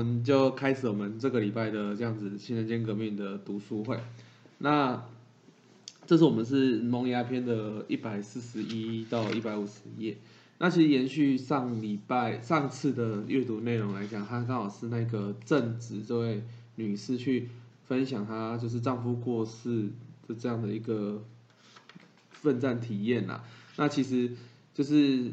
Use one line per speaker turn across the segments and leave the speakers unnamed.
那我们就开始我们这个礼拜的这样子新人间革命的读书会。那这是我们是萌芽篇的一百四十一到一百五十页。那其实延续上礼拜上次的阅读内容来讲，它刚好是那个正直这位女士去分享她就是丈夫过世的这样的一个奋战体验呐。那其实就是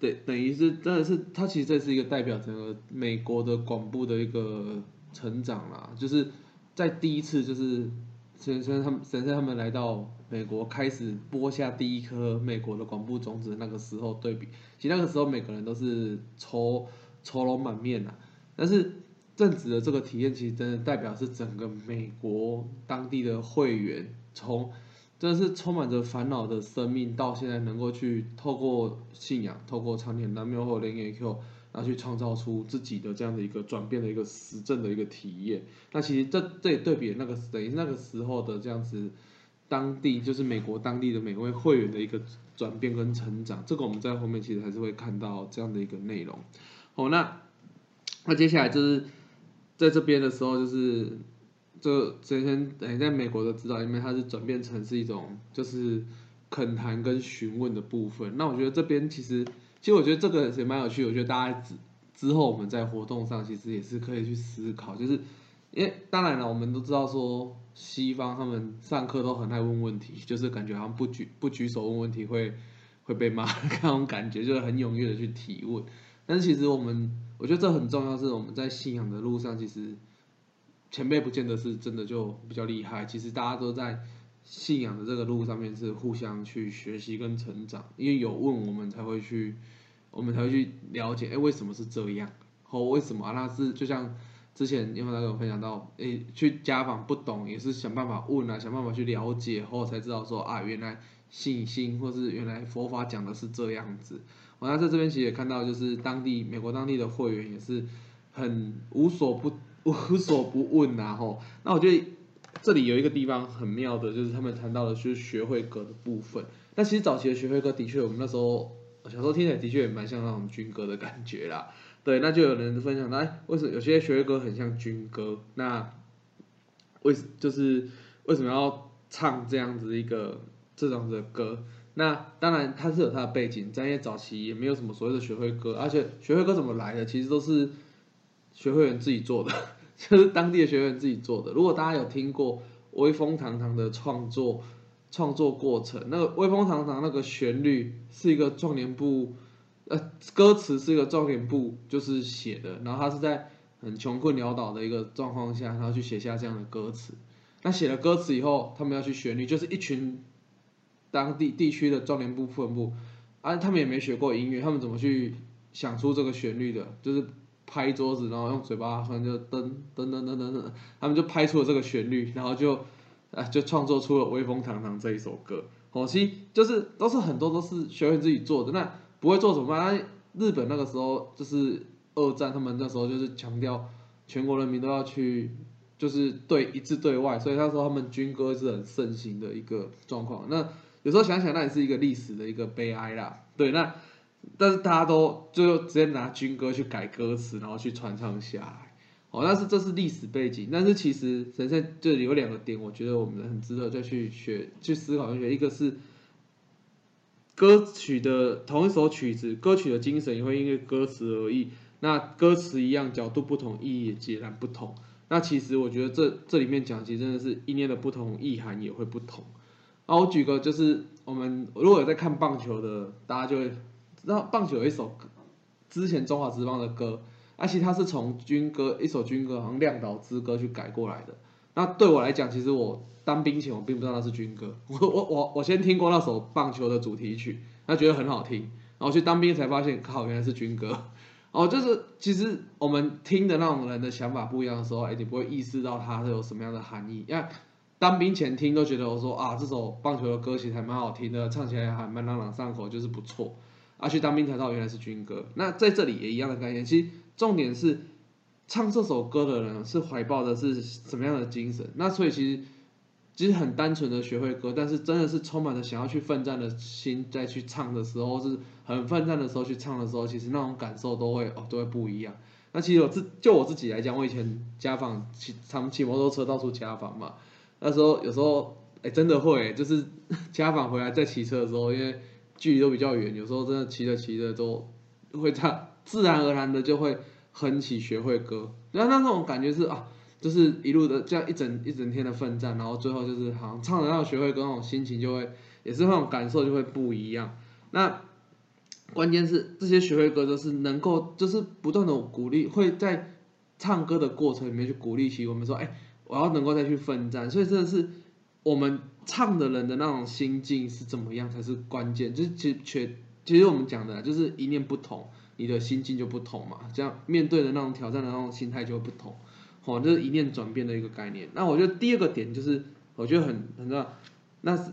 对等于是真的是，他其实这是一个代表整个美国的广播的一个成长啦，就是在第一次就是先生他们先生他们来到。美国开始播下第一颗美国的广播种子，那个时候对比，其实那个时候每个人都是愁愁容满面呐。但是正直的这个体验，其实真的代表是整个美国当地的会员，从真的是充满着烦恼的生命，到现在能够去透过信仰，透过长田南庙或灵野 Q，然后去创造出自己的这样的一个转变的一个实证的一个体验。那其实这这也对比那个等于那个时候的这样子。当地就是美国当地的每位会员的一个转变跟成长，这个我们在后面其实还是会看到这样的一个内容。好，那那接下来就是在这边的时候，就是这之前哎，在美国的指导里面，它是转变成是一种就是恳谈跟询问的部分。那我觉得这边其实，其实我觉得这个也蛮有趣。我觉得大家之之后我们在活动上其实也是可以去思考，就是因为当然了，我们都知道说。西方他们上课都很爱问问题，就是感觉好像不举不举手问问题会会被骂那种感觉，就是很踊跃的去提问。但是其实我们我觉得这很重要，是我们在信仰的路上，其实前辈不见得是真的就比较厉害。其实大家都在信仰的这个路上面是互相去学习跟成长，因为有问我们才会去，我们才会去了解，哎，为什么是这样？或为什么那是就像。之前因为他跟我分享到，诶，去家访不懂也是想办法问啊，想办法去了解后才知道说啊，原来信心或是原来佛法讲的是这样子。我在这边其实也看到，就是当地美国当地的会员也是很无所不无所不问呐吼。那我觉得这里有一个地方很妙的，就是他们谈到的就是学会歌的部分。那其实早期的学会歌的确，我们那时候小时候听起来的确也蛮像那种军歌的感觉啦。对，那就有人分享，哎，为什么有些学会歌很像军歌？那为就是为什么要唱这样子一个这种的歌？那当然它是有它的背景，在因为早期也没有什么所谓的学会歌，而且学会歌怎么来的，其实都是学会员自己做的，就是当地的学员自己做的。如果大家有听过威风堂堂的创作创作过程，那个威风堂堂那个旋律是一个壮年部。呃，歌词是一个重点部，就是写的，然后他是在很穷困潦倒的一个状况下，然后去写下这样的歌词。那写了歌词以后，他们要去旋律，就是一群当地地区的壮年部副部，啊，他们也没学过音乐，他们怎么去想出这个旋律的？就是拍桌子，然后用嘴巴，反正就噔噔噔噔噔噔，他们就拍出了这个旋律，然后就啊，就创作出了《威风堂堂》这一首歌。好，其实就是都是很多都是学会自己做的那。不会做怎么办？日本那个时候就是二战，他们那时候就是强调全国人民都要去，就是对一致对外，所以那时候他们军歌是很盛行的一个状况。那有时候想想，那也是一个历史的一个悲哀啦。对，那但是大家都就直接拿军歌去改歌词，然后去传唱下来。哦，但是这是历史背景。但是其实神圣这里有两个点，我觉得我们很值得再去学、去思考一学。一个是。歌曲的同一首曲子，歌曲的精神也会因为歌词而异。那歌词一样，角度不同，意义也截然不同。那其实我觉得这这里面讲，其实真的是一念的不同，意涵也会不同。啊，我举个就是我们如果有在看棒球的，大家就会那棒球有一首之前中华职棒的歌，而且它是从军歌一首军歌，好像《亮岛之歌》去改过来的。那对我来讲，其实我当兵前我并不知道那是军歌，我我我我先听过那首棒球的主题曲，那觉得很好听，然后去当兵才发现，靠，原来是军歌。哦，就是其实我们听的那种人的想法不一样的时候，哎，你不会意识到它是有什么样的含义。因为当兵前听都觉得我说啊，这首棒球的歌其实还蛮好听的，唱起来还蛮朗朗上口，就是不错。啊，去当兵才知道原来是军歌。那在这里也一样的概念，其实重点是。唱这首歌的人是怀抱的是什么样的精神？那所以其实其实很单纯的学会歌，但是真的是充满了想要去奋战的心，在去唱的时候是很奋战的时候去唱的时候，其实那种感受都会哦都会不一样。那其实我自就我自己来讲，我以前家访骑他们骑摩托车到处家访嘛，那时候有时候哎真的会，就是 家访回来再骑车的时候，因为距离都比较远，有时候真的骑着骑着都会这样自然而然的就会哼起学会歌，然后那种感觉是啊，就是一路的这样一整一整天的奋战，然后最后就是好像唱着那学会歌那种心情就会也是那种感受就会不一样，那。关键是这些学会歌都是能够，就是不断的鼓励，会在唱歌的过程里面去鼓励起我们说，哎，我要能够再去奋战。所以真的是我们唱的人的那种心境是怎么样才是关键。就是其实其实我们讲的就是一念不同，你的心境就不同嘛。这样面对的那种挑战的那种心态就会不同。好，这是一念转变的一个概念。那我觉得第二个点就是，我觉得很很重要，那是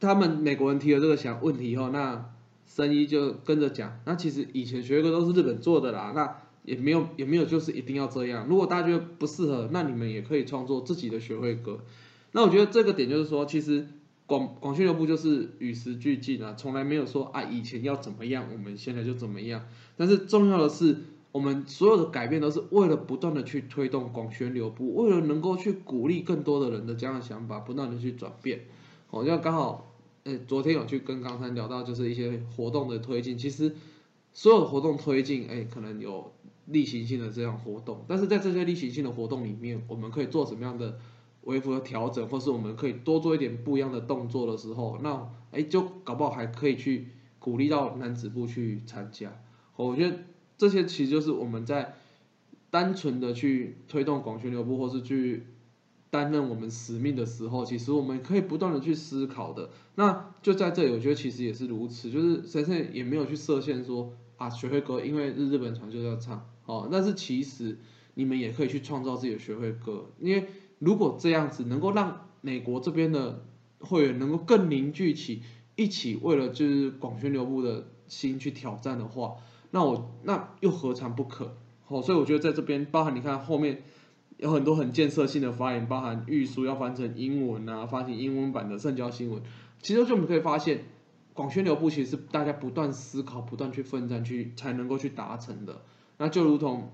他们美国人提了这个想问题以后，那。生意就跟着讲，那其实以前学歌都是日本做的啦，那也没有也没有就是一定要这样。如果大家觉得不适合，那你们也可以创作自己的学会歌。那我觉得这个点就是说，其实广广宣流部就是与时俱进啊，从来没有说啊以前要怎么样，我们现在就怎么样。但是重要的是，我们所有的改变都是为了不断的去推动广宣流部，为了能够去鼓励更多的人的这样的想法，不断的去转变。好像刚好。呃，昨天有去跟刚才聊到，就是一些活动的推进。其实所有的活动推进，哎，可能有例行性的这样活动，但是在这些例行性的活动里面，我们可以做什么样的微幅的调整，或是我们可以多做一点不一样的动作的时候，那哎，就搞不好还可以去鼓励到男子部去参加。我觉得这些其实就是我们在单纯的去推动广宣流部，或是去。担任我们使命的时候，其实我们可以不断的去思考的。那就在这里，我觉得其实也是如此，就是先生也没有去设限说啊，学会歌，因为日日本传就要唱哦。但是其实你们也可以去创造自己的学会歌，因为如果这样子能够让美国这边的会员能够更凝聚起一起为了就是广宣流部的心去挑战的话，那我那又何尝不可？哦，所以我觉得在这边包含你看后面。有很多很建设性的发言，包含预书要翻成英文啊，发行英文版的圣教新闻。其实就我们可以发现，广宣流布其实是大家不断思考、不断去奋战去才能够去达成的。那就如同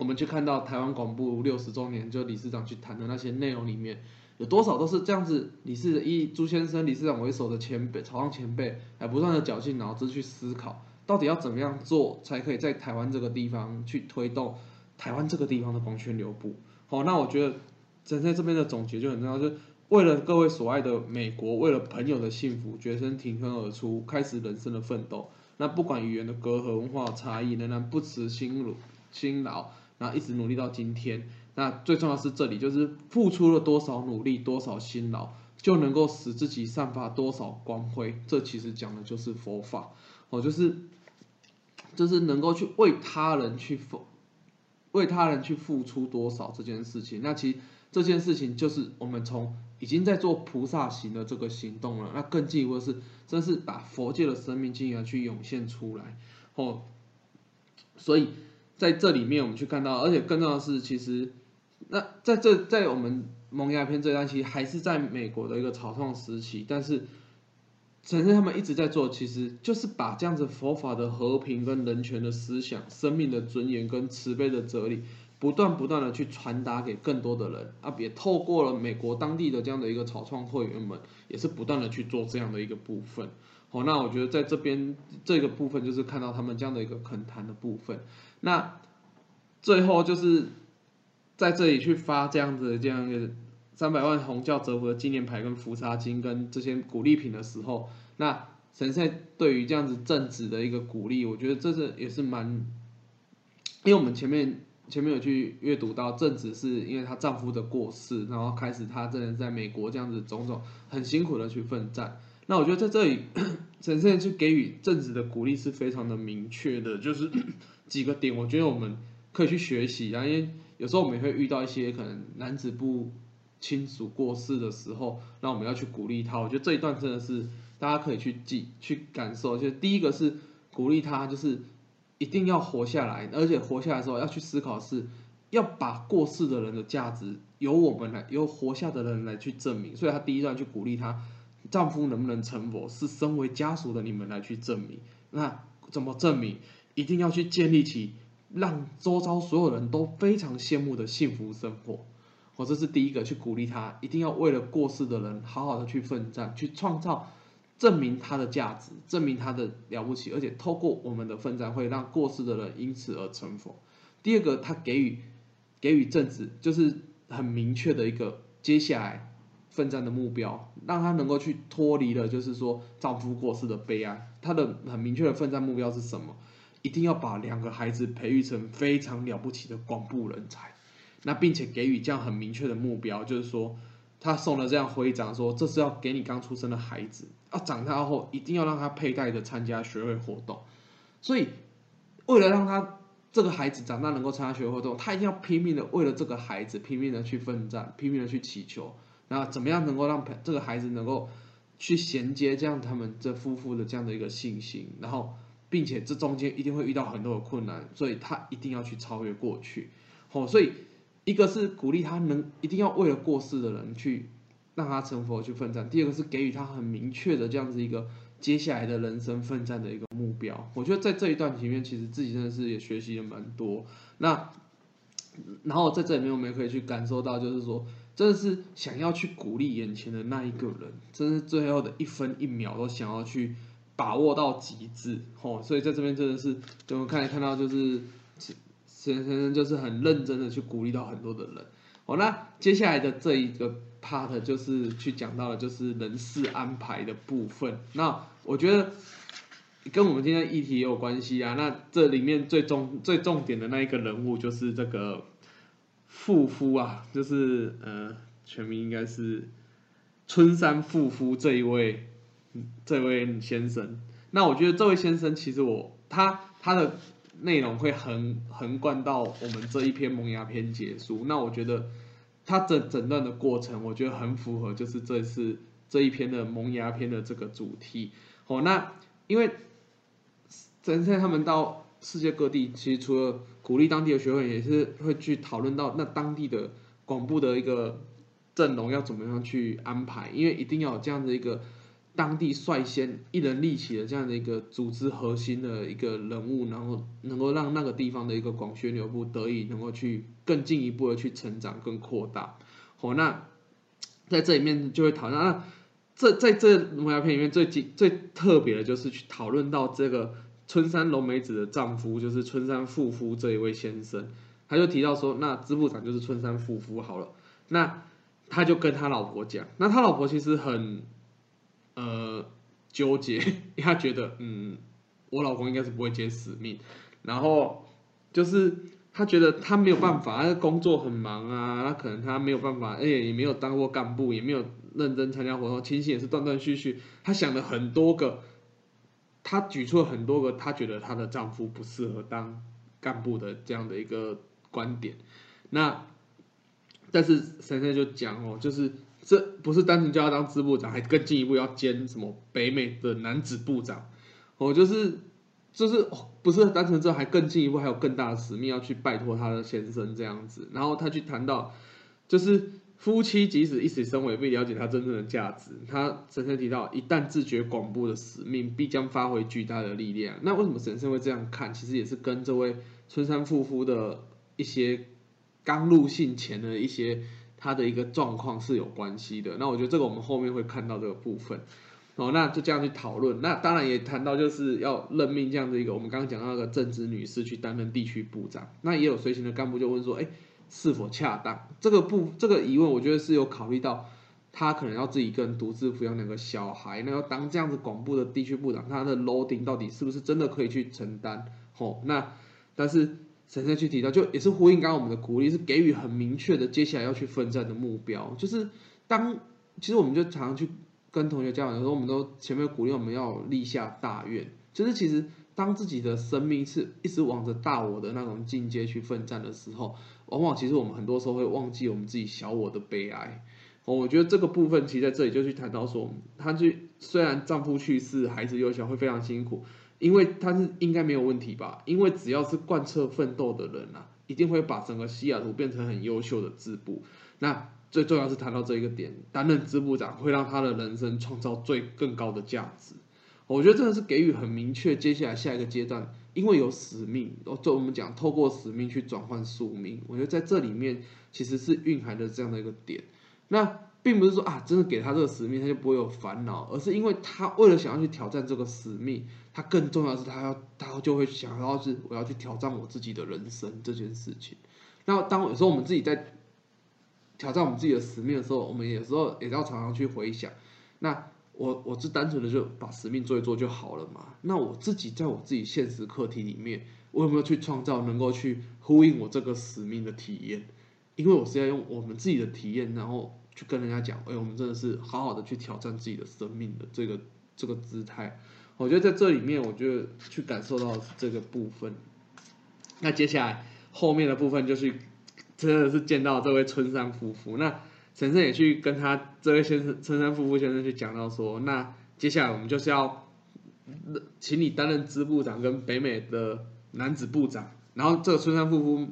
我们去看到台湾广播六十周年，就理事长去谈的那些内容里面，有多少都是这样子？理事以朱先生理事长为首的前辈、朝上前辈，来不断的绞尽脑汁去思考，到底要怎么样做才可以在台湾这个地方去推动。台湾这个地方的光圈流布，好，那我觉得站在这边的总结就很重要，就是为了各位所爱的美国，为了朋友的幸福，决心挺身而出，开始人生的奋斗。那不管语言的隔阂、文化差异，仍然不辞辛苦辛劳，然后一直努力到今天。那最重要是这里，就是付出了多少努力、多少辛劳，就能够使自己散发多少光辉。这其实讲的就是佛法，哦，就是就是能够去为他人去付。为他人去付出多少这件事情，那其实这件事情就是我们从已经在做菩萨行的这个行动了。那更进一步是，真是把佛界的生命经验去涌现出来，哦。所以在这里面，我们去看到，而且更重要的是，其实那在这在我们蒙牙片这段，其实还是在美国的一个草创时期，但是。陈生他们一直在做，其实就是把这样子佛法的和平跟人权的思想、生命的尊严跟慈悲的哲理，不断不断的去传达给更多的人啊，也透过了美国当地的这样的一个草创会员们，也是不断的去做这样的一个部分。好，那我觉得在这边这个部分就是看到他们这样的一个恳谈的部分。那最后就是在这里去发这样子的这样一个。三百万红教折服的纪念牌跟福沙金跟这些鼓励品的时候，那神圣对于这样子正直的一个鼓励，我觉得这是也是蛮，因为我们前面前面有去阅读到正直是因为她丈夫的过世，然后开始她真的在美国这样子种种很辛苦的去奋战。那我觉得在这里 神圣去给予正直的鼓励是非常的明确的，就是 几个点，我觉得我们可以去学习啊，因为有时候我们也会遇到一些可能男子不。亲属过世的时候，那我们要去鼓励他。我觉得这一段真的是大家可以去记、去感受。就第一个是鼓励他，就是一定要活下来，而且活下来的时候要去思考，是要把过世的人的价值由我们来，由活下的人来去证明。所以他第一段去鼓励他，丈夫能不能成佛，是身为家属的你们来去证明。那怎么证明？一定要去建立起让周遭所有人都非常羡慕的幸福生活。我这是第一个去鼓励他，一定要为了过世的人好好的去奋战，去创造，证明他的价值，证明他的了不起，而且透过我们的奋战，会让过世的人因此而成佛。第二个，他给予给予正直，就是很明确的一个接下来奋战的目标，让他能够去脱离了，就是说丈夫过世的悲哀。他的很明确的奋战目标是什么？一定要把两个孩子培育成非常了不起的广布人才。那并且给予这样很明确的目标，就是说，他送了这样徽章，说这是要给你刚出生的孩子，要长大后一定要让他佩戴着参加学会活动。所以，为了让他这个孩子长大能够参加学会活动，他一定要拼命的为了这个孩子拼命的去奋战，拼命的去祈求，那怎么样能够让这个孩子能够去衔接这样他们这夫妇的这样的一个信心，然后，并且这中间一定会遇到很多的困难，所以他一定要去超越过去。哦，所以。一个是鼓励他能一定要为了过世的人去让他成佛去奋战，第二个是给予他很明确的这样子一个接下来的人生奋战的一个目标。我觉得在这一段里面，其实自己真的是也学习了蛮多。那然后在这里面，我们也可以去感受到，就是说，真的是想要去鼓励眼前的那一个人，真是最后的一分一秒都想要去把握到极致。吼，所以在这边真的是，就我看看到就是。先生就是很认真的去鼓励到很多的人，好，那接下来的这一个 part 就是去讲到的，就是人事安排的部分。那我觉得跟我们今天议题也有关系啊。那这里面最重最重点的那一个人物就是这个富夫啊，就是呃全名应该是春山富夫这一位这位先生。那我觉得这位先生其实我他他的。内容会横横贯到我们这一篇萌芽篇结束。那我觉得他整整段的过程，我觉得很符合，就是这次这一篇的萌芽篇的这个主题。哦，那因为神仙他们到世界各地，其实除了鼓励当地的学会，也是会去讨论到那当地的广布的一个阵容要怎么样去安排，因为一定要有这样的一个。当地率先一人立起的这样的一个组织核心的一个人物，然后能够让那个地方的一个广宣流部得以能够去更进一步的去成长、更扩大。好，那在这里面就会讨论，那这在这龙牙片里面最最特别的就是去讨论到这个春山龙美子的丈夫，就是春山富夫这一位先生，他就提到说，那支部长就是春山富夫好了，那他就跟他老婆讲，那他老婆其实很。呃，纠结，因为他觉得，嗯，我老公应该是不会接使命，然后就是他觉得他没有办法，他工作很忙啊，他可能他没有办法，而且也没有当过干部，也没有认真参加活动，亲戚也是断断续续，他想了很多个，她举出了很多个，她觉得她的丈夫不适合当干部的这样的一个观点，那但是珊珊就讲哦，就是。这不是单纯叫他当支部长，还更进一步要兼什么北美的男子部长，哦，就是就是哦不是单纯这，还更进一步，还有更大的使命要去拜托他的先生这样子。然后他去谈到，就是夫妻即使一起生活，未了解他真正的价值。他神圣提到，一旦自觉广播的使命，必将发挥巨大的力量。那为什么神圣会这样看？其实也是跟这位春山夫妇的一些刚入信前的一些。他的一个状况是有关系的，那我觉得这个我们后面会看到这个部分，哦，那就这样去讨论。那当然也谈到就是要任命这样的一个，我们刚刚讲到那个正直女士去担任地区部长。那也有随行的干部就问说，哎，是否恰当？这个不，这个疑问我觉得是有考虑到，他可能要自己一个人独自抚养两个小孩，那要当这样子广布的地区部长，他的 loading 到底是不是真的可以去承担？哦，那但是。神圣去提到，就也是呼应刚刚我们的鼓励，是给予很明确的接下来要去奋战的目标。就是当其实我们就常常去跟同学交流的时候，我们都前面鼓励我们要立下大愿。就是其实当自己的生命是一直往着大我的那种境界去奋战的时候，往往其实我们很多时候会忘记我们自己小我的悲哀。哦，我觉得这个部分其实在这里就去谈到说，他去虽然丈夫去世，孩子幼小，会非常辛苦。因为他是应该没有问题吧？因为只要是贯彻奋斗的人啊，一定会把整个西雅图变成很优秀的支部。那最重要是谈到这一个点，担任支部长会让他的人生创造最更高的价值。我觉得真的是给予很明确，接下来下一个阶段因为有使命，哦，就我们讲透过使命去转换宿命，我觉得在这里面其实是蕴含着这样的一个点。那并不是说啊，真的给他这个使命，他就不会有烦恼，而是因为他为了想要去挑战这个使命，他更重要是他要他就会想要是我要去挑战我自己的人生这件事情。那当有时候我们自己在挑战我们自己的使命的时候，我们有时候也要常常去回想，那我我是单纯的就把使命做一做就好了嘛？那我自己在我自己现实课题里面，我有没有去创造能够去呼应我这个使命的体验？因为我是要用我们自己的体验，然后。去跟人家讲，哎，我们真的是好好的去挑战自己的生命的这个这个姿态，我觉得在这里面，我觉得去感受到这个部分。那接下来后面的部分就是真的是见到这位春山夫妇，那陈胜也去跟他这位先生春山夫妇先生去讲到说，那接下来我们就是要请你担任支部长跟北美的男子部长，然后这个春山夫妇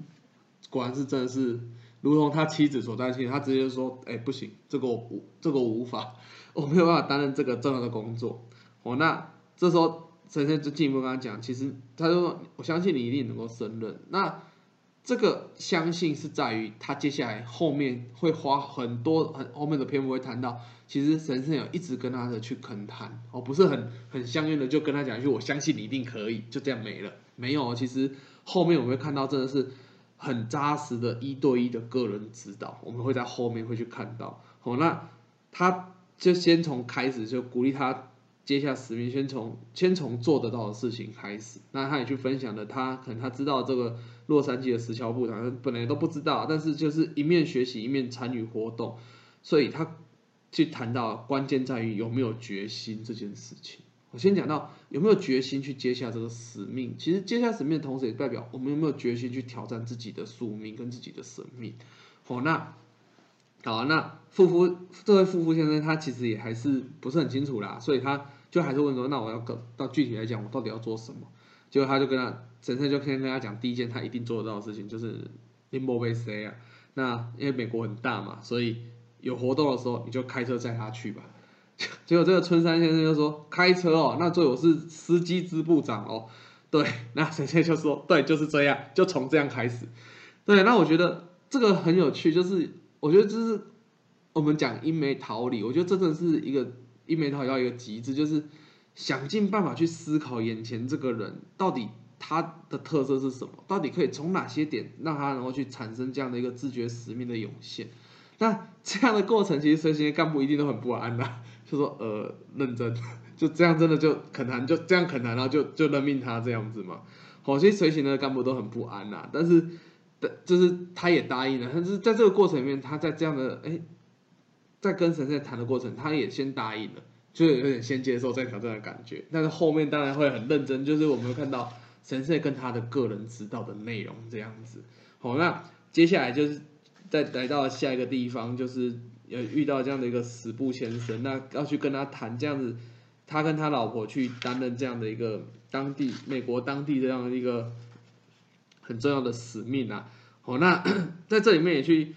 果然是真的是。如同他妻子所担心，他直接说：“哎，不行，这个我，这个我无法，我没有办法担任这个重要的工作。” 哦，那这时候神仙就进一步跟他讲，其实他就说：“我相信你一定能够胜任。”那这个相信是在于他接下来后面会花很多很后面的篇幅会谈到，其实神仙有一直跟他的去恳谈，哦，不是很很相应的就跟他讲一句：“我相信你一定可以。”就这样没了，没有。其实后面我们会看到，真的是。很扎实的一对一的个人指导，我们会在后面会去看到。好，那他就先从开始就鼓励他接下使命，先从先从做得到的事情开始。那他也去分享了，他可能他知道这个洛杉矶的石桥部长本来都不知道，但是就是一面学习一面参与活动，所以他去谈到关键在于有没有决心这件事情。我先讲到有没有决心去接下这个使命。其实接下使命的同时，也代表我们有没有决心去挑战自己的宿命跟自己的生命。好，那好，那富夫这位富夫先生他其实也还是不是很清楚啦，所以他就还是问说：“那我要到到具体来讲，我到底要做什么？”结果他就跟他神圣就先跟他讲，第一件他一定做得到的事情就是 limbo base 啊。那因为美国很大嘛，所以有活动的时候你就开车载他去吧。结果这个春山先生就说：“开车哦，那最我是司机支部长哦。”对，那神仙就说：“对，就是这样，就从这样开始。”对，那我觉得这个很有趣，就是我觉得就是我们讲英美桃李，我觉得真的是一个一眉桃要一个极致，就是想尽办法去思考眼前这个人到底他的特色是什么，到底可以从哪些点让他能够去产生这样的一个自觉使命的涌现。那这样的过程，其实随行的干部一定都很不安呐。就说呃认真，就这样真的就可能就这样可能，然后就就任命他这样子嘛。好，其实随行的干部都很不安呐，但是的就是他也答应了，但是在这个过程里面，他在这样的哎，在跟神社谈的过程，他也先答应了，就有点先接受再挑战的感觉。但是后面当然会很认真，就是我们会看到神社跟他的个人指导的内容这样子。好，那接下来就是再来到下一个地方，就是。呃遇到这样的一个死部先生，那要去跟他谈这样子，他跟他老婆去担任这样的一个当地美国当地这样的一个很重要的使命啊。好，那 在这里面也去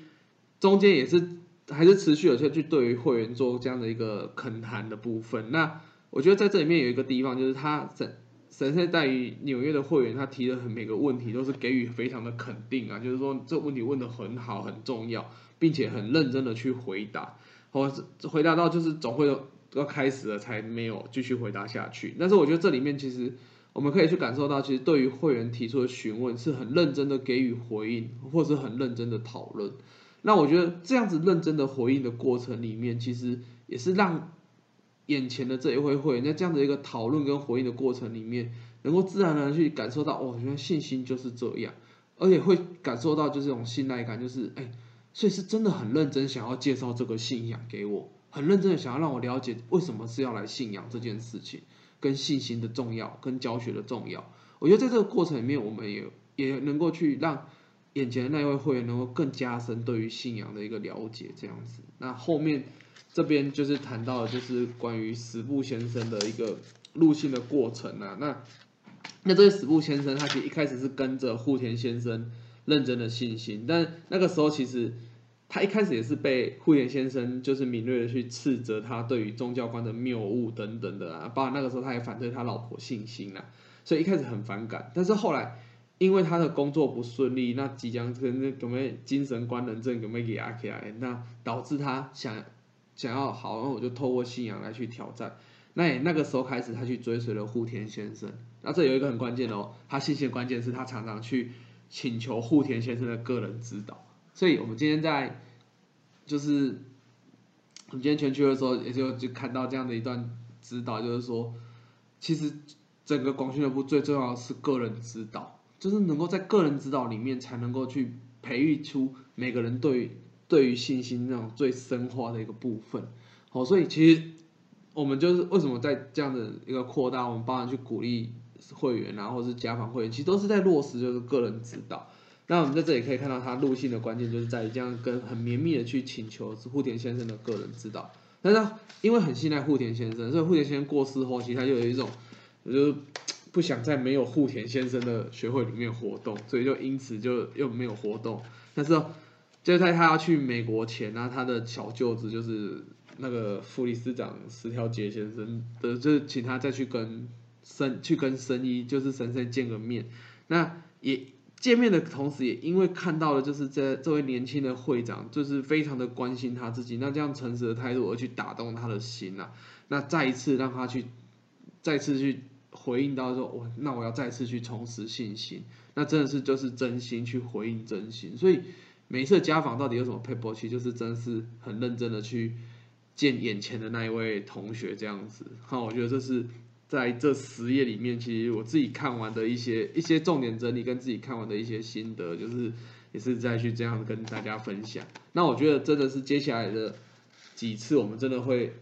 中间也是还是持续有些去对于会员做这样的一个恳谈的部分。那我觉得在这里面有一个地方就是他神神圣在于纽约的会员，他提的很每个问题都是给予非常的肯定啊，就是说这问题问的很好很重要。并且很认真的去回答，或回答到就是总会要开始了才没有继续回答下去。但是我觉得这里面其实我们可以去感受到，其实对于会员提出的询问是很认真的给予回应，或是很认真的讨论。那我觉得这样子认真的回应的过程里面，其实也是让眼前的这一位会员在这样的一个讨论跟回应的过程里面，能够自然而然去感受到，哦，原来信心就是这样，而且会感受到就是这种信赖感，就是哎。所以是真的很认真想要介绍这个信仰给我，很认真的想要让我了解为什么是要来信仰这件事情，跟信心的重要，跟教学的重要。我觉得在这个过程里面，我们也也能够去让眼前的那位会员能够更加深对于信仰的一个了解，这样子。那后面这边就是谈到的就是关于史布先生的一个入信的过程啊。那那这位史布先生，他其实一开始是跟着户田先生。认真的信心，但那个时候其实他一开始也是被户田先生就是敏锐的去斥责他对于宗教观的谬误等等的啊，包括那个时候他也反对他老婆信心啊。所以一开始很反感，但是后来因为他的工作不顺利，那即将跟那有没精神官能症有没有给压起来，那导致他想想要好，那我就透过信仰来去挑战。那也那个时候开始，他去追随了户田先生。那这有一个很关键的哦，他信心关键是他常常去请求户田先生的个人指导。所以我们今天在就是我们今天全区的时候，也就就看到这样的一段指导，就是说，其实整个广训练部最重要的是个人指导，就是能够在个人指导里面才能够去培育出每个人对对于信心那种最深化的一个部分。好，所以其实。我们就是为什么在这样的一个扩大，我们帮人去鼓励会员啊，或者是家访会员，其实都是在落实就是个人指导。那我们在这里可以看到，他路性的关键就是在于这样跟很绵密的去请求户田先生的个人指导。但是因为很信赖户田先生，所以户田先生过世后，其实他就有一种，就是不想在没有户田先生的学会里面活动，所以就因此就又没有活动。但是就在他要去美国前呢，他的小舅子就是。那个副理事长石条杰先生的，就是请他再去跟生去跟生医，就是神圣见个面。那也见面的同时，也因为看到了，就是这这位年轻的会长，就是非常的关心他自己，那这样诚实的态度而去打动他的心呐。那再一次让他去，再次去回应到说，我那我要再次去重拾信心。那真的是就是真心去回应真心。所以每一次家访到底有什么配波？其实就是真是很认真的去。见眼前的那一位同学这样子，哈，我觉得这是在这十页里面，其实我自己看完的一些一些重点整理，跟自己看完的一些心得，就是也是再去这样跟大家分享。那我觉得真的是接下来的几次，我们真的会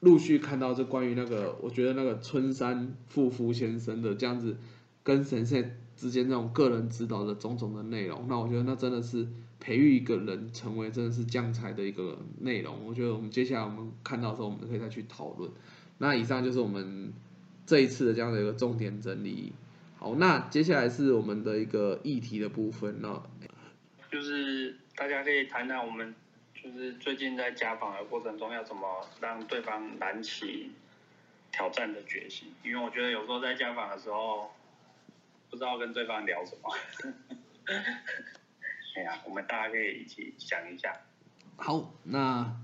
陆续看到这关于那个，我觉得那个春山富夫先生的这样子跟神社之间那种个人指导的种种的内容。那我觉得那真的是。培育一个人成为真的是将才的一个内容，我觉得我们接下来我们看到的时候，我们可以再去讨论。那以上就是我们这一次的这样的一个重点整理。好，那接下来是我们的一个议题的部分呢，
就是大家可以谈谈我们就是最近在家访的过程中要怎么让对方燃起挑战的决心，因为我觉得有时候在家访的时候不知道跟对方聊什么。哎呀，我们大家可以一起想一下。好，那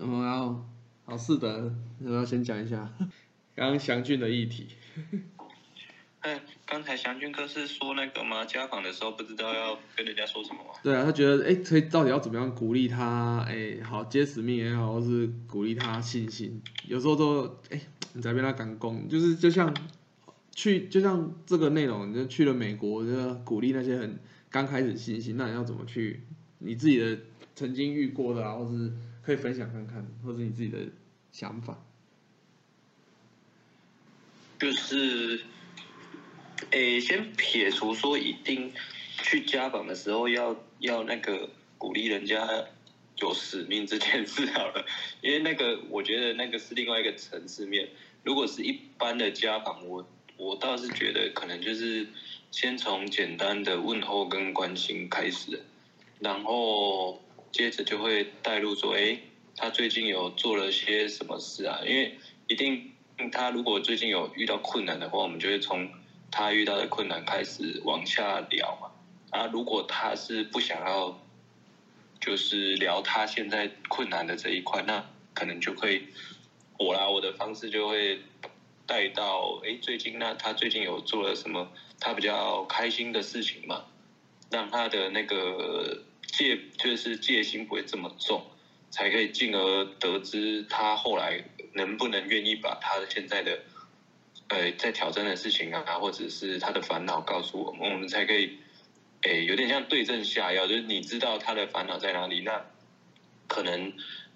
我们要好是的，我要先讲一下 刚刚祥俊的议题。
哎，刚才祥俊哥是说那个吗？家访的时候不知道要跟人家说什么吗？
对啊，他觉得哎，所以到底要怎么样鼓励他？哎，好接使命也好，或是鼓励他信心。有时候都哎，你在被他赶工，就是就像去，就像这个内容，就去了美国，就鼓励那些很。刚开始信心，那你要怎么去？你自己的曾经遇过的啊，或是可以分享看看，或是你自己的想法。
就是，诶，先撇除说一定去家访的时候要要那个鼓励人家有使命这件事好了，因为那个我觉得那个是另外一个层次面。如果是一般的家访，我我倒是觉得可能就是。先从简单的问候跟关心开始，然后接着就会带入说，诶，他最近有做了些什么事啊？因为一定他如果最近有遇到困难的话，我们就会从他遇到的困难开始往下聊嘛。啊，如果他是不想要，就是聊他现在困难的这一块，那可能就会我啦，我的方式就会。带到哎，最近那他最近有做了什么？他比较开心的事情嘛，让他的那个戒就是戒心不会这么重，才可以进而得知他后来能不能愿意把他现在的呃在挑战的事情啊，或者是他的烦恼告诉我们，我们才可以哎有点像对症下药，就是你知道他的烦恼在哪里，那可能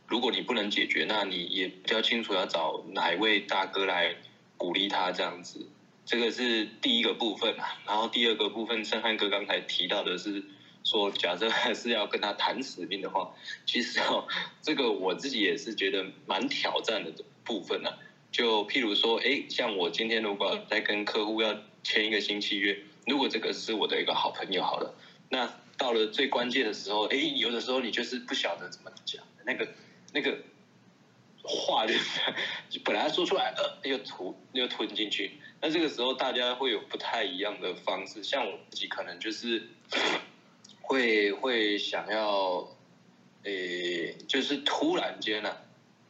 如果你不能解决，那你也比较清楚要找哪一位大哥来。鼓励他这样子，这个是第一个部分啊。然后第二个部分，盛汉哥刚才提到的是说，假设还是要跟他谈使命的话，其实哦，这个我自己也是觉得蛮挑战的部分呢。就譬如说，哎，像我今天如果在跟客户要签一个新契约，如果这个是我的一个好朋友好了，那到了最关键的时候，哎，有的时候你就是不晓得怎么讲，那个那个。话就是，本来说出来，呃，又吐又吞进去，那这个时候大家会有不太一样的方式，像我自己可能就是会会想要，诶，就是突然间呢、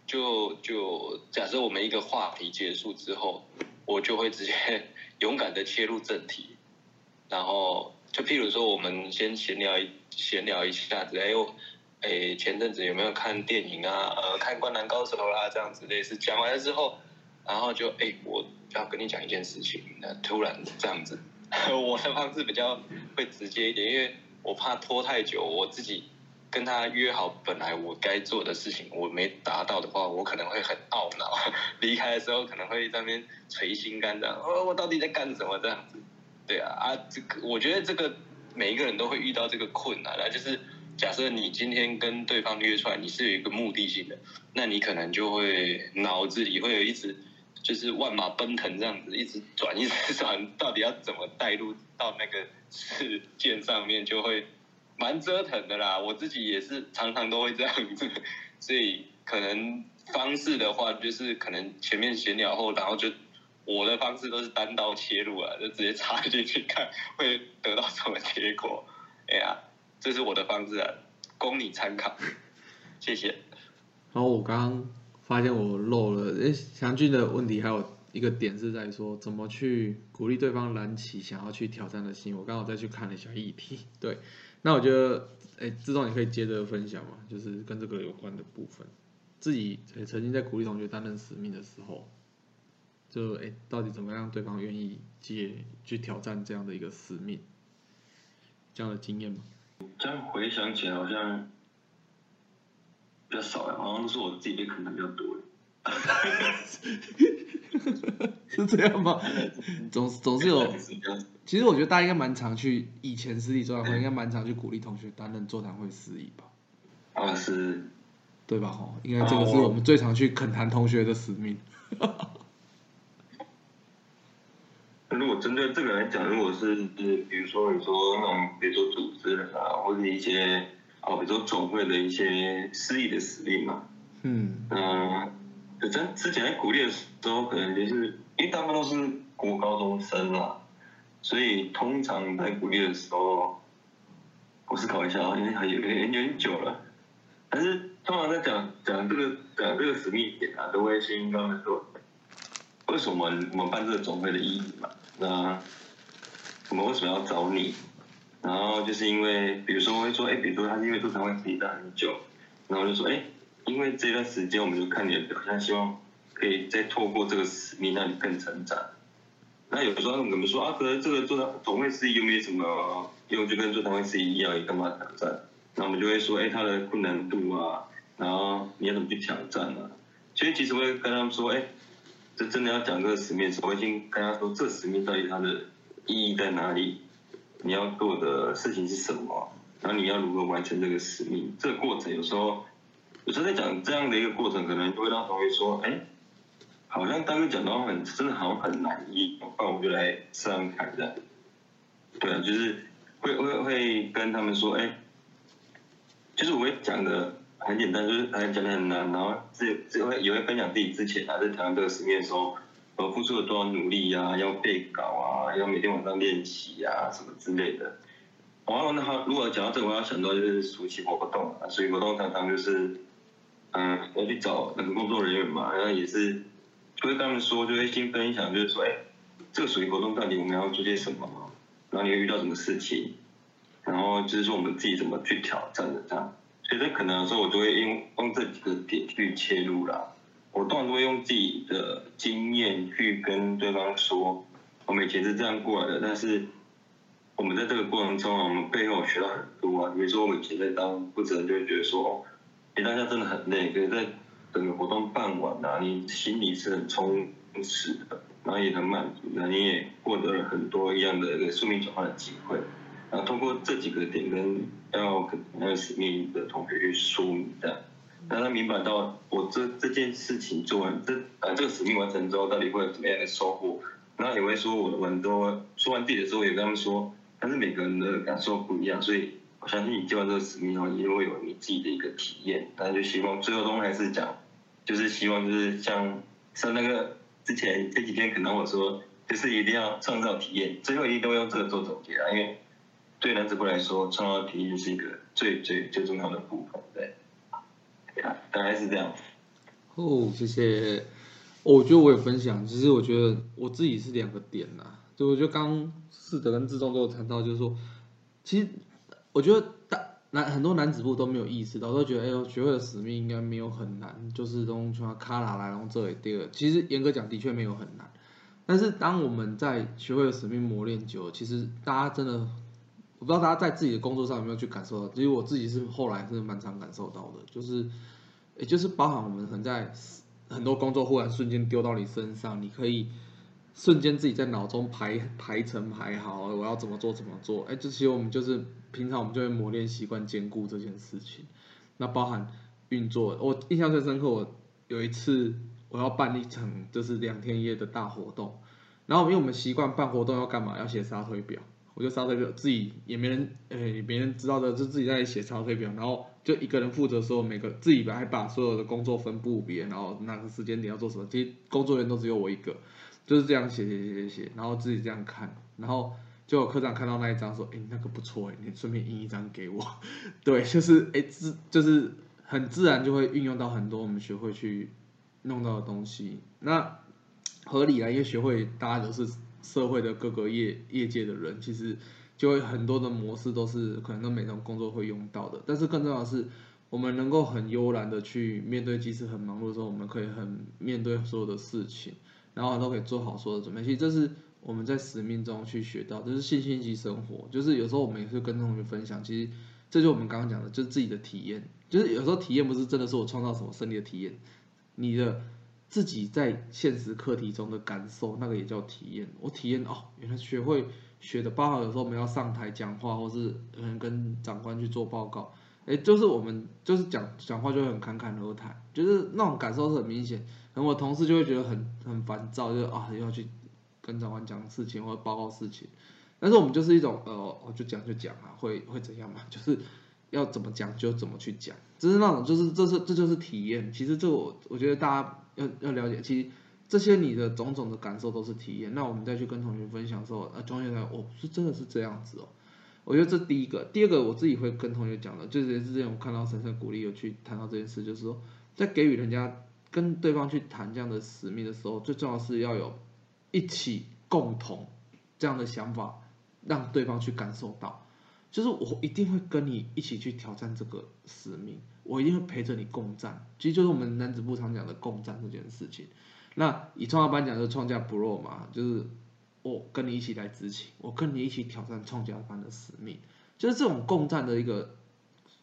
就就假设我们一个话题结束之后，我就会直接 勇敢的切入正题，然后就譬如说我们先闲聊一闲聊一下子，哎呦。诶，前阵子有没有看电影啊？呃，看《灌篮高手》啦，这样子类似。讲完了之后，然后就诶，我要跟你讲一件事情。那突然这样子，我的方式比较会直接一点，因为我怕拖太久，我自己跟他约好本来我该做的事情，我没达到的话，我可能会很懊恼。离开的时候可能会在那边捶心肝这样，哦，我到底在干什么这样子？对啊，啊，这个我觉得这个每一个人都会遇到这个困难啊，就是。假设你今天跟对方约出来，你是有一个目的性的，那你可能就会脑子里会有一直就是万马奔腾这样子，一直转，一直转，到底要怎么带入到那个事件上面，就会蛮折腾的啦。我自己也是常常都会这样子，所以可能方式的话，就是可能前面闲聊后，然后就我的方式都是单刀切入啊，就直接插进去看 会得到什么结果。哎呀。这是我的方式啊，供你参考，谢谢。
然后我刚刚发现我漏了，诶，祥俊的问题还有一个点是在说怎么去鼓励对方燃起想要去挑战的心。我刚好再去看了一下议题，对，那我觉得，诶，志忠你可以接着分享嘛，就是跟这个有关的部分。自己曾经在鼓励同学担任使命的时候，就诶，到底怎么样对方愿意接去挑战这样的一个使命，这样的经验吗？
这样回想起来好像比较少呀，好像都是我自己被坑的比较多。
是这样吗？总总是有，其实我觉得大家应该蛮常去以前私立座谈会，应该蛮常去鼓励同学担任座谈会司仪吧？
啊，是，
对吧？吼，应该这个是我们最常去恳谈同学的使命。
如果针对这个来讲，如果是比如说你说那种，比如说组织啊，或者一些哦，比如说总会的一些司仪的实力嘛，
嗯，
嗯，可在之前在鼓励的时候，可能就是因为大部分都是国高中生啦，所以通常在鼓励的时候，我思考一下啊，因为还有有点有点久了，但是通常在讲讲这个讲这个使命点啊，都会先刚刚说。为什么我们办这个总会的意义嘛？那我们为什么要找你？然后就是因为，比如说会说，哎，比如说他因为做常会自己待很久，然后就说，哎，因为这段时间我们就看你的表现，希望可以再透过这个使命让你更成长。那有时候我们说啊，可能这个做总会司仪有没有什么，因为就跟做常会司仪一样，也干嘛挑战？那我们就会说，哎，他的困难度啊，然后你要怎么去挑战啊？所以其实我会跟他们说，哎。这真的要讲这个使命时，我已经跟他说，这使命到底它的意义在哪里？你要做的事情是什么？然后你要如何完成这个使命？这个过程有时候，有时候在讲这样的一个过程，可能就会让同学说，哎，好像当时讲到很真的好像很难一，那我就来试试看这样。对啊，就是会会会跟他们说，哎，就是我会讲的。很简单，就是讲的很难，然后自自会也会分享自己之前啊在谈这个实面的时候，我付出了多少努力呀，要背稿啊，要每天晚上练习啊什么之类的。然后那他如果讲到这个，我要想到就是暑期活动啊，暑期活动常常就是，嗯，要去找那个工作人员嘛，然后也是就会跟他们说，就会先分享，就是说，哎，这个暑期活动到底我们要做些什么，然后你会遇到什么事情，然后就是说我们自己怎么去挑战的这样。所以这可能的时候，我就会用用这几个点去切入啦。我通常都会用自己的经验去跟对方说，我们以前是这样过来的，但是我们在这个过程中，我们背后学到很多啊。比如说我们以前在当负责人，就会觉得说，哦哎，大家真的很累，可是在整个活动办完啊，你心里是很充实的，然后也很满足，那你也获得了很多一样的一个宿命转换的机会。然后通过这几个点跟要跟那个使命的同学去说明的，让他明白到我这这件事情做完，这呃这个使命完成之后，到底会有怎么样的收获。然后也会说我完之后说完自己的时候，也跟他们说，但是每个人的感受不一样，所以我相信你接完这个使命后，也会有你自己的一个体验。那就希望最后都还是讲，就是希望就是像像那个之前这几天可能我说。就是一定要创造体验，最后一定都用这个做总结啊，因为对男子部来说，创造体验是一个最最最重要的部分，对，啊，大概是这样。
哦，谢谢。我觉得我有分享，其实我觉得我自己是两个点呐，就我觉得刚四德跟志忠都有谈到，就是说，其实我觉得大男很多男子部都没有意识到，都觉得哎呦，学会的使命应该没有很难，就是从从卡拉来，然后这里第二，其实严格讲的确没有很难。但是当我们在学会了使命磨练久了，其实大家真的，我不知道大家在自己的工作上有没有去感受到，其实我自己是后来是蛮常感受到的，就是，也就是包含我们可能在很多工作忽然瞬间丢到你身上，你可以瞬间自己在脑中排排成排好，我要怎么做怎么做，哎，这其实我们就是平常我们就会磨练习惯兼顾这件事情，那包含运作，我印象最深刻，我有一次。我要办一场就是两天一夜的大活动，然后因为我们习惯办活动要干嘛？要写沙推表，我就沙推表自己也没人，诶，别人知道的就自己在写沙推表，然后就一个人负责说每个自己还把所有的工作分布别，然后哪个时间点要做什么，其实工作人员都只有我一个，就是这样写写写写写，然后自己这样看，然后就有科长看到那一张说，诶，那个不错诶，你顺便印一张给我，对，就是诶自就是很自然就会运用到很多我们学会去。弄到的东西，那合理啊，因为学会大家都是社会的各个业业界的人，其实就会很多的模式都是可能都每种工作会用到的。但是更重要的是，我们能够很悠然的去面对，即使很忙碌的时候，我们可以很面对所有的事情，然后都可以做好所有的准备。其实这是我们在使命中去学到，就是信心及生活。就是有时候我们也是跟同学分享，其实这就我们刚刚讲的，就是自己的体验。就是有时候体验不是真的是我创造什么胜利的体验。你的自己在现实课题中的感受，那个也叫体验。我体验哦，原来学会学的，包括有时候我们要上台讲话，或是嗯跟长官去做报告，哎，就是我们就是讲讲话就会很侃侃而谈，就是那种感受是很明显。然后我同事就会觉得很很烦躁，就啊要去跟长官讲事情或者报告事情，但是我们就是一种呃，我就讲就讲啊，会会怎样嘛，就是。要怎么讲就怎么去讲，只是那种就是这是这就是体验。其实这我我觉得大家要要了解，其实这些你的种种的感受都是体验。那我们再去跟同学分享的时候，呃，同学呢，哦，是真的是这样子哦。我觉得这第一个，第二个我自己会跟同学讲的，就是之前我看到神圣鼓励有去谈到这件事，就是说在给予人家跟对方去谈这样的使命的时候，最重要是要有一起共同这样的想法，让对方去感受到。就是我一定会跟你一起去挑战这个使命，我一定会陪着你共战。其实就是我们男子部常讲的共战这件事情。那以创造班讲的创价不弱嘛，就是我跟你一起来执行，我跟你一起挑战创家班的使命。就是这种共战的一个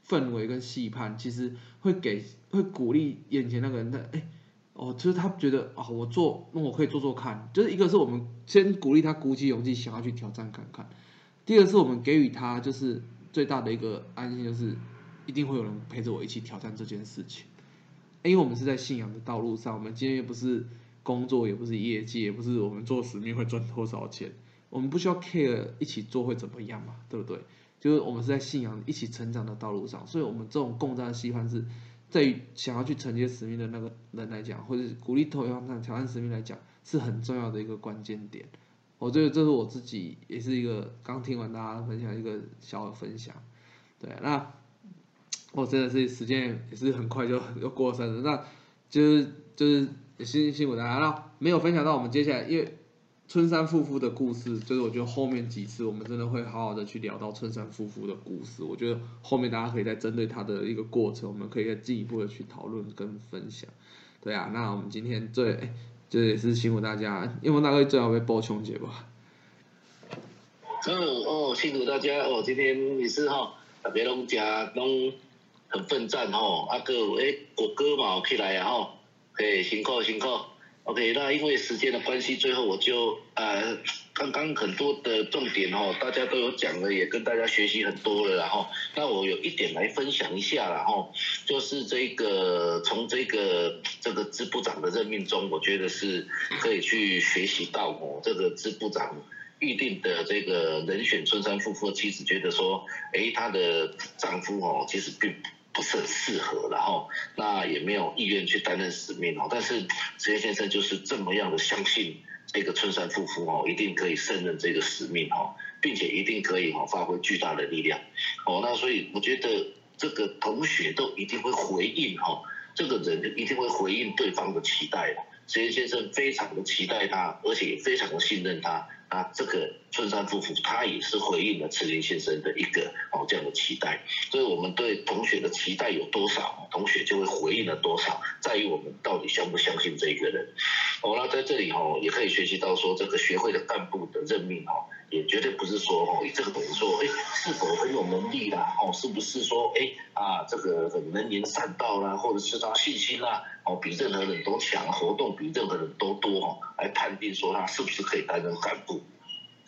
氛围跟戏盼，其实会给会鼓励眼前那个人的，哎，哦，就是他觉得啊，我做那我可以做做看。就是一个是我们先鼓励他鼓起勇气想要去挑战看看。第二是我们给予他就是最大的一个安心，就是一定会有人陪着我一起挑战这件事情，因为我们是在信仰的道路上，我们今天又不是工作，也不是业绩，也不是我们做使命会赚多少钱，我们不需要 care 一起做会怎么样嘛，对不对？就是我们是在信仰一起成长的道路上，所以我们这种共战的希望是在于想要去承接使命的那个人来讲，或者是鼓励投票那挑战使命来讲，是很重要的一个关键点。我觉得这是我自己也是一个刚听完大家分享一个小的分享，对，那我真的是时间也是很快就又过生日，那就是就是辛辛苦大家了，没有分享到我们接下来，因为春山夫妇的故事，就是我觉得后面几次我们真的会好好的去聊到春山夫妇的故事，我觉得后面大家可以再针对他的一个过程，我们可以再进一步的去讨论跟分享，对啊，那我们今天最。这也是辛苦大家，因为大概最好被报穷节吧。
嗯哦，辛苦大家哦，今天也是哈，别拢家拢很奋战哈，啊个诶国歌嘛起来啊哈，诶辛苦辛苦。OK，那因为时间的关系，最后我就呃，刚刚很多的重点哦，大家都有讲了，也跟大家学习很多了，然后，那我有一点来分享一下，然后就是这个从这个这个支部长的任命中，我觉得是可以去学习到哦，这个支部长预定的这个人选春山夫妇的妻子，觉得说，哎，她的丈夫哦，其实并不不是很适合，然后那也没有意愿去担任使命哦。但是石岩先生就是这么样的相信这个春山夫妇哦，一定可以胜任这个使命哦，并且一定可以哦发挥巨大的力量哦。那所以我觉得这个同学都一定会回应哈，这个人一定会回应对方的期待的。石岩先生非常的期待他，而且也非常的信任他。那这个村山夫妇，他也是回应了慈林先生的一个哦这样的期待，所以我们对同学的期待有多少，同学就会回应了多少，在于我们到底相不相信这一个人。哦，那在这里哦，也可以学习到说，这个学会的干部的任命哦，也绝对不是说哦，这个人说哎是否很有能力啦，哦是不是说哎啊这个很能言善道啦，或者是他信心啦，哦比任何人都强，活动比任何人都多哦，来判定说他是不是可以担任干部。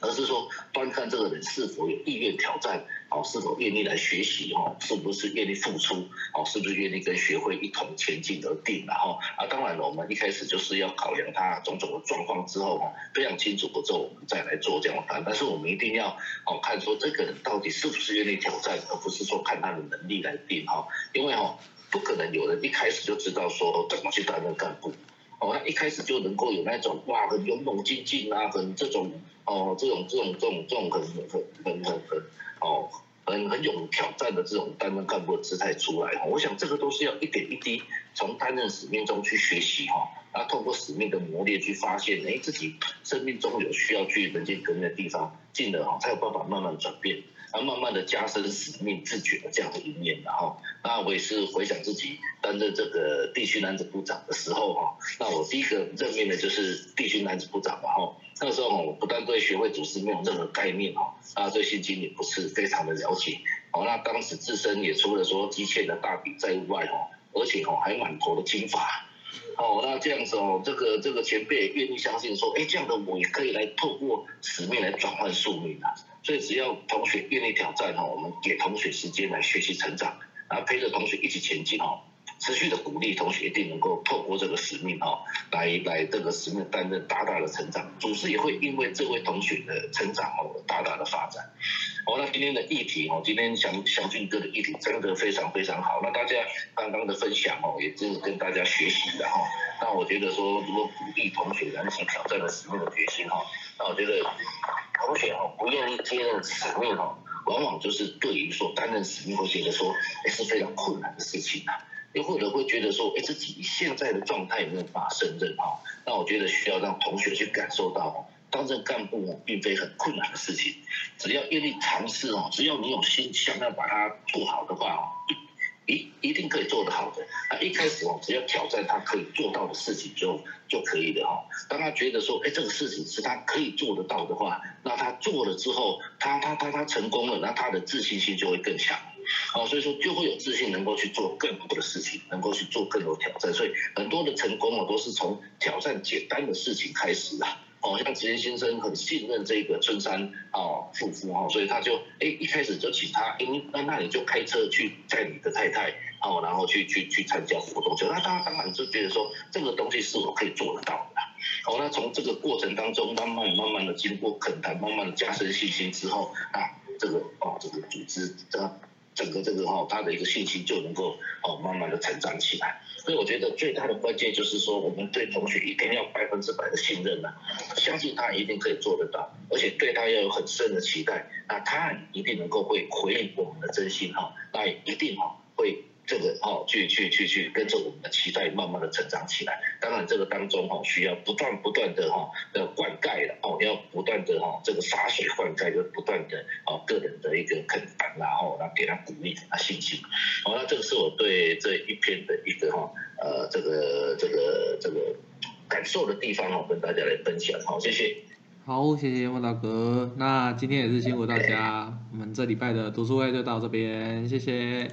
而是说，端看这个人是否有意愿挑战，哦，是否愿意来学习，哦，是不是愿意付出，哦，是不是愿意跟学会一同前进而定，然后啊，当然了，我们一开始就是要考量他种种的状况之后，哈，非常清楚之后，我们再来做这样的。但是我们一定要哦看说这个人到底是不是愿意挑战，而不是说看他的能力来定，哈，因为哈，不可能有人一开始就知道说怎么去担任干部。哦，他一开始就能够有那种哇，很勇猛精进啊，很这种哦，这种这种这种这种很很很很很哦，很很有挑战的这种担任干部的姿态出来哈。我想这个都是要一点一滴从担任使命中去学习哈，那透过使命的磨练去发现，哎，自己生命中有需要去人间革命的地方，进而哈才有办法慢慢转变。然后慢慢的加深使命自觉的这样的一面，然后，那我也是回想自己担任这个地区男子部长的时候哈，那我第一个任命的就是地区男子部长嘛哈，那个时候，我不但对学会组织没有任何概念哈，啊对现金也不是非常的了解，哦，那当时自身也除了说积欠的大笔债务外哈，而且哈还满头的金发，哦，那这样子哦，这个这个前辈愿意相信说，哎，这样的我也可以来透过使命来转换宿命啊。所以只要同学愿意挑战哈，我们给同学时间来学习成长，然后陪着同学一起前进哈，持续的鼓励同学一定能够透过这个使命哈，来来这个使命担任大大的成长，组织也会因为这位同学的成长哦大大的发展。好，那今天的议题哦，今天祥祥俊哥的议题真的非常非常好，那大家刚刚的分享哦，也真的跟大家学习的哈。那我觉得说，如果鼓励同学燃起挑战的使命的决心哈，那我觉得。同学哈不愿意接任使命哈，往往就是对于说担任使命会觉得说，哎是非常困难的事情啊，又或者会觉得说，哎自己现在的状态有没有办法胜任哈，那我觉得需要让同学去感受到，担任干部并非很困难的事情，只要愿意尝试哦，只要你有心想要把它做好的话哦。一一定可以做得好的，那一开始哦，只要挑战他可以做到的事情就就可以了哈。当他觉得说，哎，这个事情是他可以做得到的话，那他做了之后，他他他他成功了，那他的自信心就会更强，哦，所以说就会有自信能够去做更多的事情，能够去做更多挑战。所以很多的成功哦，都是从挑战简单的事情开始的。哦，像职业先生很信任这个春山哦夫妇哈，所以他就哎一开始就请他，哎那那你就开车去载你的太太哦，然后去去去参加活动，就那他当然就觉得说这个东西是我可以做得到的。哦，那从这个过程当中慢慢慢慢的经过恳谈，慢慢的加深信心之后啊，这个哦这个组织这。整个这个哈，他的一个信心就能够哦慢慢的成长起来。所以我觉得最大的关键就是说，我们对同学一定要百分之百的信任呐，相信他一定可以做得到，而且对他要有很深的期待，那他一定能够会回应我们的真心哈，那一定哈会。这个哦，去去去去跟着我们的期待慢慢的成长起来。当然这个当中哈，需要不断不断的哈的灌溉的哦，要不断的哈这个洒水灌溉，就不断的哦个人的一个肯担，然后来给他鼓励，给他信心。好，那这个是我对这一篇的一个哈呃这个这个这个感受的地方哦，跟大家来分享。好，谢谢。
好，谢谢莫大哥。那今天也是辛苦大家，我们这礼拜的读书会就到这边，谢谢。